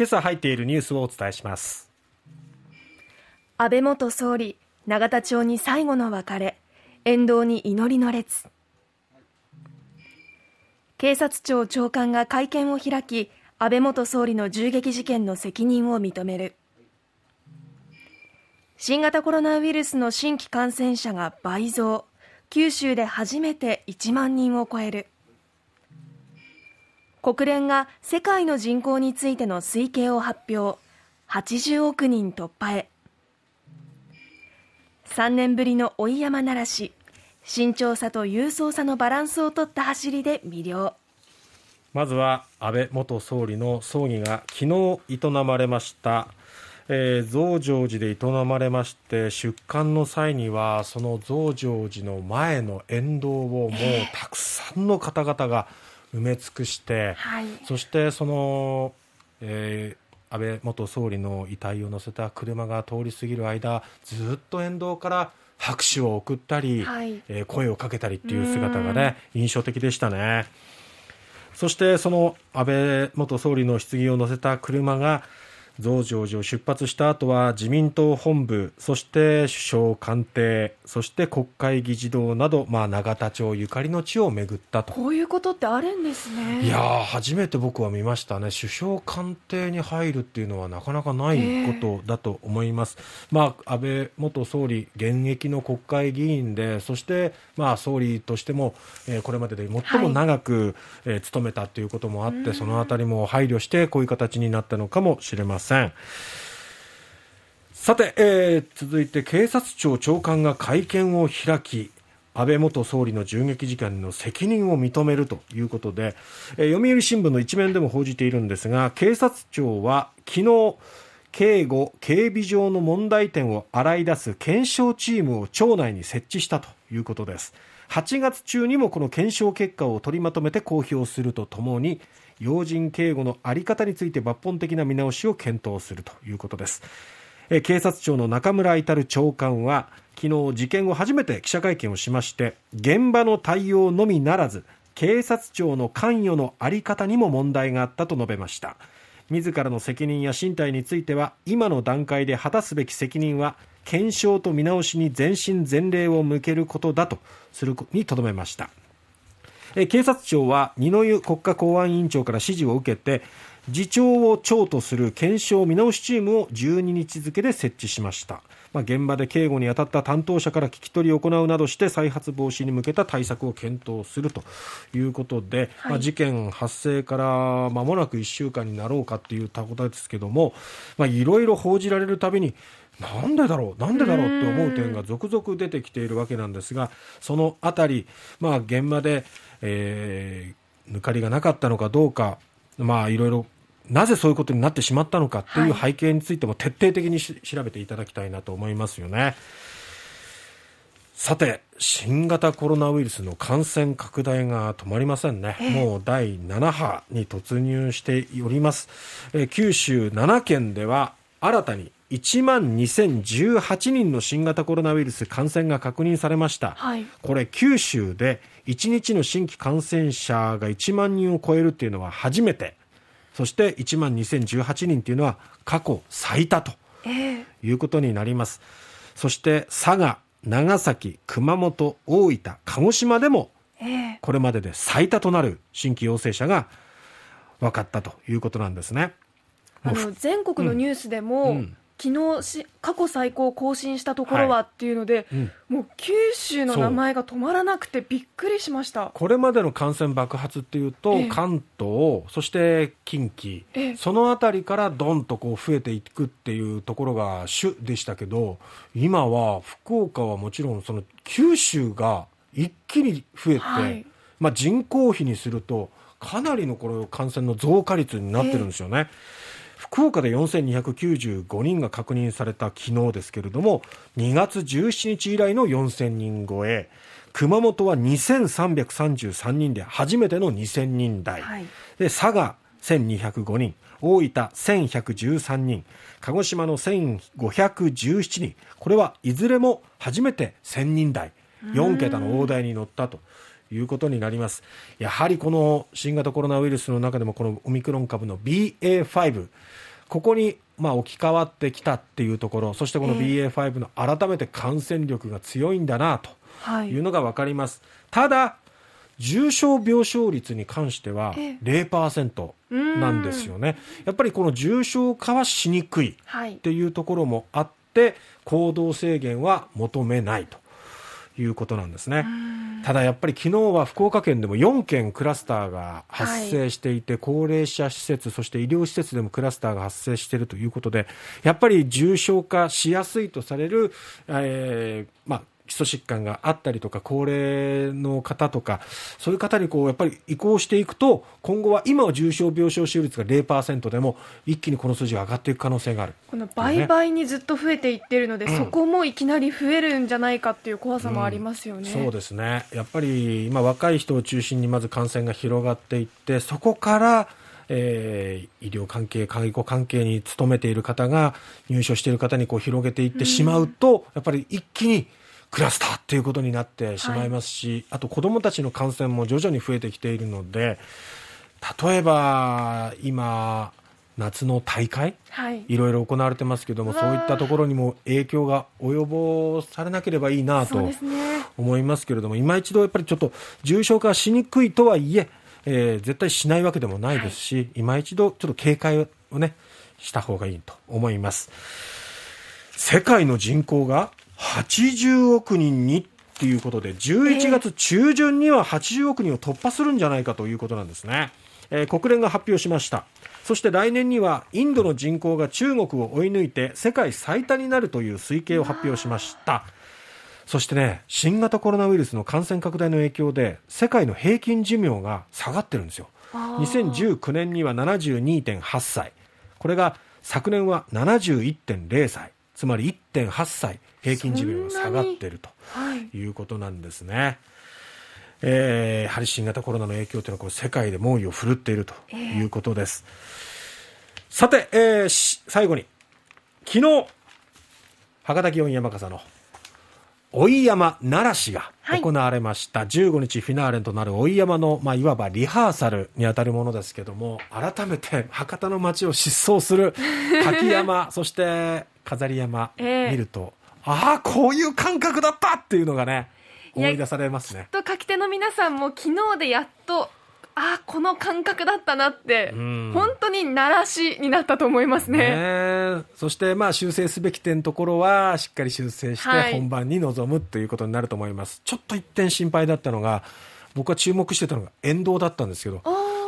今朝入っているニュースをお伝えします。安倍元総理永田町に最後の別れ。沿道に祈りの列。警察庁長官が会見を開き安倍元総理の銃撃事件の責任を認める。新型コロナウイルスの新規感染者が倍増。九州で初めて1万人を超える。国連が世界の人口についての推計を発表。80億人突破へ。3年ぶりの追い山ならし慎重さと勇壮さのバランスを取った走りで魅了。まずは安倍元総理の葬儀が昨日営まれました。えー、増上寺で営まれまして出棺の際にはその増上寺の前の沿道をもうたくさんの方々が埋め尽くして、はい、そしてその、えー、安倍元総理の遺体を乗せた車が通り過ぎる間ずっと沿道から拍手を送ったり、はい、えー、声をかけたりっていう姿がね印象的でしたね。そしてその安倍元総理の棺を乗せた車が増上寺を出発した後は自民党本部そして首相官邸そして国会議事堂など、まあ、永田町ゆかりの地を巡ったと。こういうことってあるんですね。いや初めて僕は見ましたね。首相官邸に入るっていうのはなかなかないことだと思います、えー、まあ、安倍元総理現役の国会議員でそして、まあ、総理としても、えー、これまでで最も長く、はい、えー、務めたということもあってそのあたりも配慮してこういう形になったのかもしれませんせん。さて、えー、続いて警察庁長官が会見を開き、安倍元総理の銃撃事件の責任を認めるということで、えー、読売新聞の一面でも報じているんですが、警察庁は昨日、警護・警備上の問題点を洗い出す検証チームを庁内に設置したということです。8月中にもこの検証結果を取りまとめて公表するとともに、要人警護の在り方について抜本的な見直しを検討するということです。警察庁の中村至長官は昨日事件後初めて記者会見をしまして現場の対応のみならず警察庁の関与の在り方にも問題があったと述べました。自らの責任や身体については今の段階で果たすべき責任は検証と見直しに全身全霊を向けることだとするにとどめました。警察庁は二之湯国家公安委員長から指示を受けて次長を長とする検証見直しチームを12日付で設置しました、まあ、現場で警護に当たった担当者から聞き取りを行うなどして再発防止に向けた対策を検討するということで、はい、まあ、事件発生から間もなく1週間になろうかというたことですけどもいろいろ報じられるたびになんでだろうなんでだろうって思う点が続々出てきているわけなんですがそのあたり、まあ、現場でえー、抜かりがなかったのかどうか、まあ、いろいろなぜそういうことになってしまったのかという背景についても徹底的に調べていただきたいなと思いますよね。さて、新型コロナウイルスの感染拡大が止まりませんね。もう第7波に突入しております。え九州7県では新たに1万2018人の新型コロナウイルス感染が確認されました、はい、これ九州で1日の新規感染者が1万人を超えるっていうのは初めて。そして1万2018人というのは過去最多ということになります、えー、そして佐賀長崎熊本大分鹿児島でもこれまでで最多となる新規陽性者が分かったということなんですね。あの全国のニュースでも、うんうん昨日し過去最高を更新したところはっていうので、はいうん、もう九州の名前が止まらなくてびっくりしました。これまでの感染爆発っていうと、え関東そして近畿、えその辺りからどんとこう増えていくっていうところが主でしたけど今は福岡はもちろんその九州が一気に増えて、はい、まあ、人口比にするとかなりのこれ感染の増加率になってるんですよね。え福岡で4295人が確認された昨日ですけれども2月17日以来の4000人超え。熊本は2333人で初めての2000人台、はい、で佐賀1205人。大分1113人。鹿児島の1517人。これはいずれも初めて1000人台。4桁の大台に乗ったということになります。やはりこの新型コロナウイルスの中でもこのオミクロン株の BA.5 ここにまあ置き換わってきたっていうところそしてこの BA.5 の改めて感染力が強いんだなとい。うのが分かります、ただ重症病床率に関しては0%なんですよね。やっぱりこの重症化はしにくい。っていうところもあって、行動制限は求めないということなんですね。ただやっぱり昨日は福岡県でも4件クラスターが発生していて、はい、高齢者施設、そして医療施設でもクラスターが発生しているということで、やっぱり重症化しやすいとされる、えー、まあ、基礎疾患があったりとか、高齢の方とか、そういう方にこう、やっぱり移行していくと、今後は今は重症病床使用率が0%でも、一気にこの数字が上がっていく可能性がある。この倍々にずっと増えていってるので、うん、そこもいきなり増えるんじゃないかっていう怖さもありますよね。うん、そうですね。やっぱり今若い人を中心にまず感染が広がっていって、そこから、えー、医療関係、介護関係に勤めている方が入所している方にこう広げていってしまうと、うん、やっぱり一気にクラスターっていうことになってしまいますし、はい、あと子どもたちの感染も徐々に増えてきているので例えば今夏の大会、はい、いろいろ行われてますけどもそういったところにも影響が及ぼされなければいいなと思いますけれども、ね、今一度やっぱりちょっと重症化しにくいとはいええー、絶対しないわけでもないですし、はい、今一度ちょっと警戒をねした方がいいと思います。世界の人口が80億人にっていうことで11月中旬には80億人を突破するんじゃないかということなんですね、えー、国連が発表しました。そして来年にはインドの人口が中国を追い抜いて世界最多になるという推計を発表しました。そしてね新型コロナウイルスの感染拡大の影響で世界の平均寿命が下がってるんですよ。2019年には72.8歳これが昨年は71.0歳つまり1.8歳平均寿命が下がっているとい。うことなんですね。はいえー、やはり新型コロナの影響というのはこれ世界で猛威を振るっているということです。えー、さて、えー、最後に昨日博多祇園山笠の追い山奈良市が行われました、はい、15日フィナーレとなる追い山の、まあ、いわばリハーサルにあたるものですけども改めて博多の街を疾走する 滝山そして飾り山、見るとああこういう感覚だったっていうのがね思い出されますね。きっと書き手の皆さんも昨日でやっとあこの感覚だったなって、本当に鳴らしになったと思いますね、ね、そしてまあ修正すべき点ところはしっかり修正して本番に臨むということになると思います、はい、ちょっと一点心配だったのが僕は注目してたのが沿道だったんですけど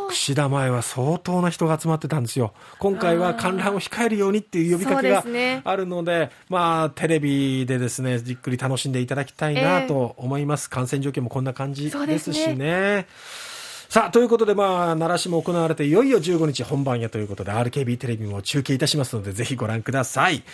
串田前は相当な人が集まってたんですよ。今回は観覧を控えるようにっていう呼びかけがあるので、ね、まあテレビでですねじっくり楽しんでいただきたいなと思います、えー、感染状況もこんな感じですしね。さあ、ということで、まあ、奈良市も行われて、いよいよ15日本番やということで、RKB テレビも中継いたしますので、ぜひご覧ください。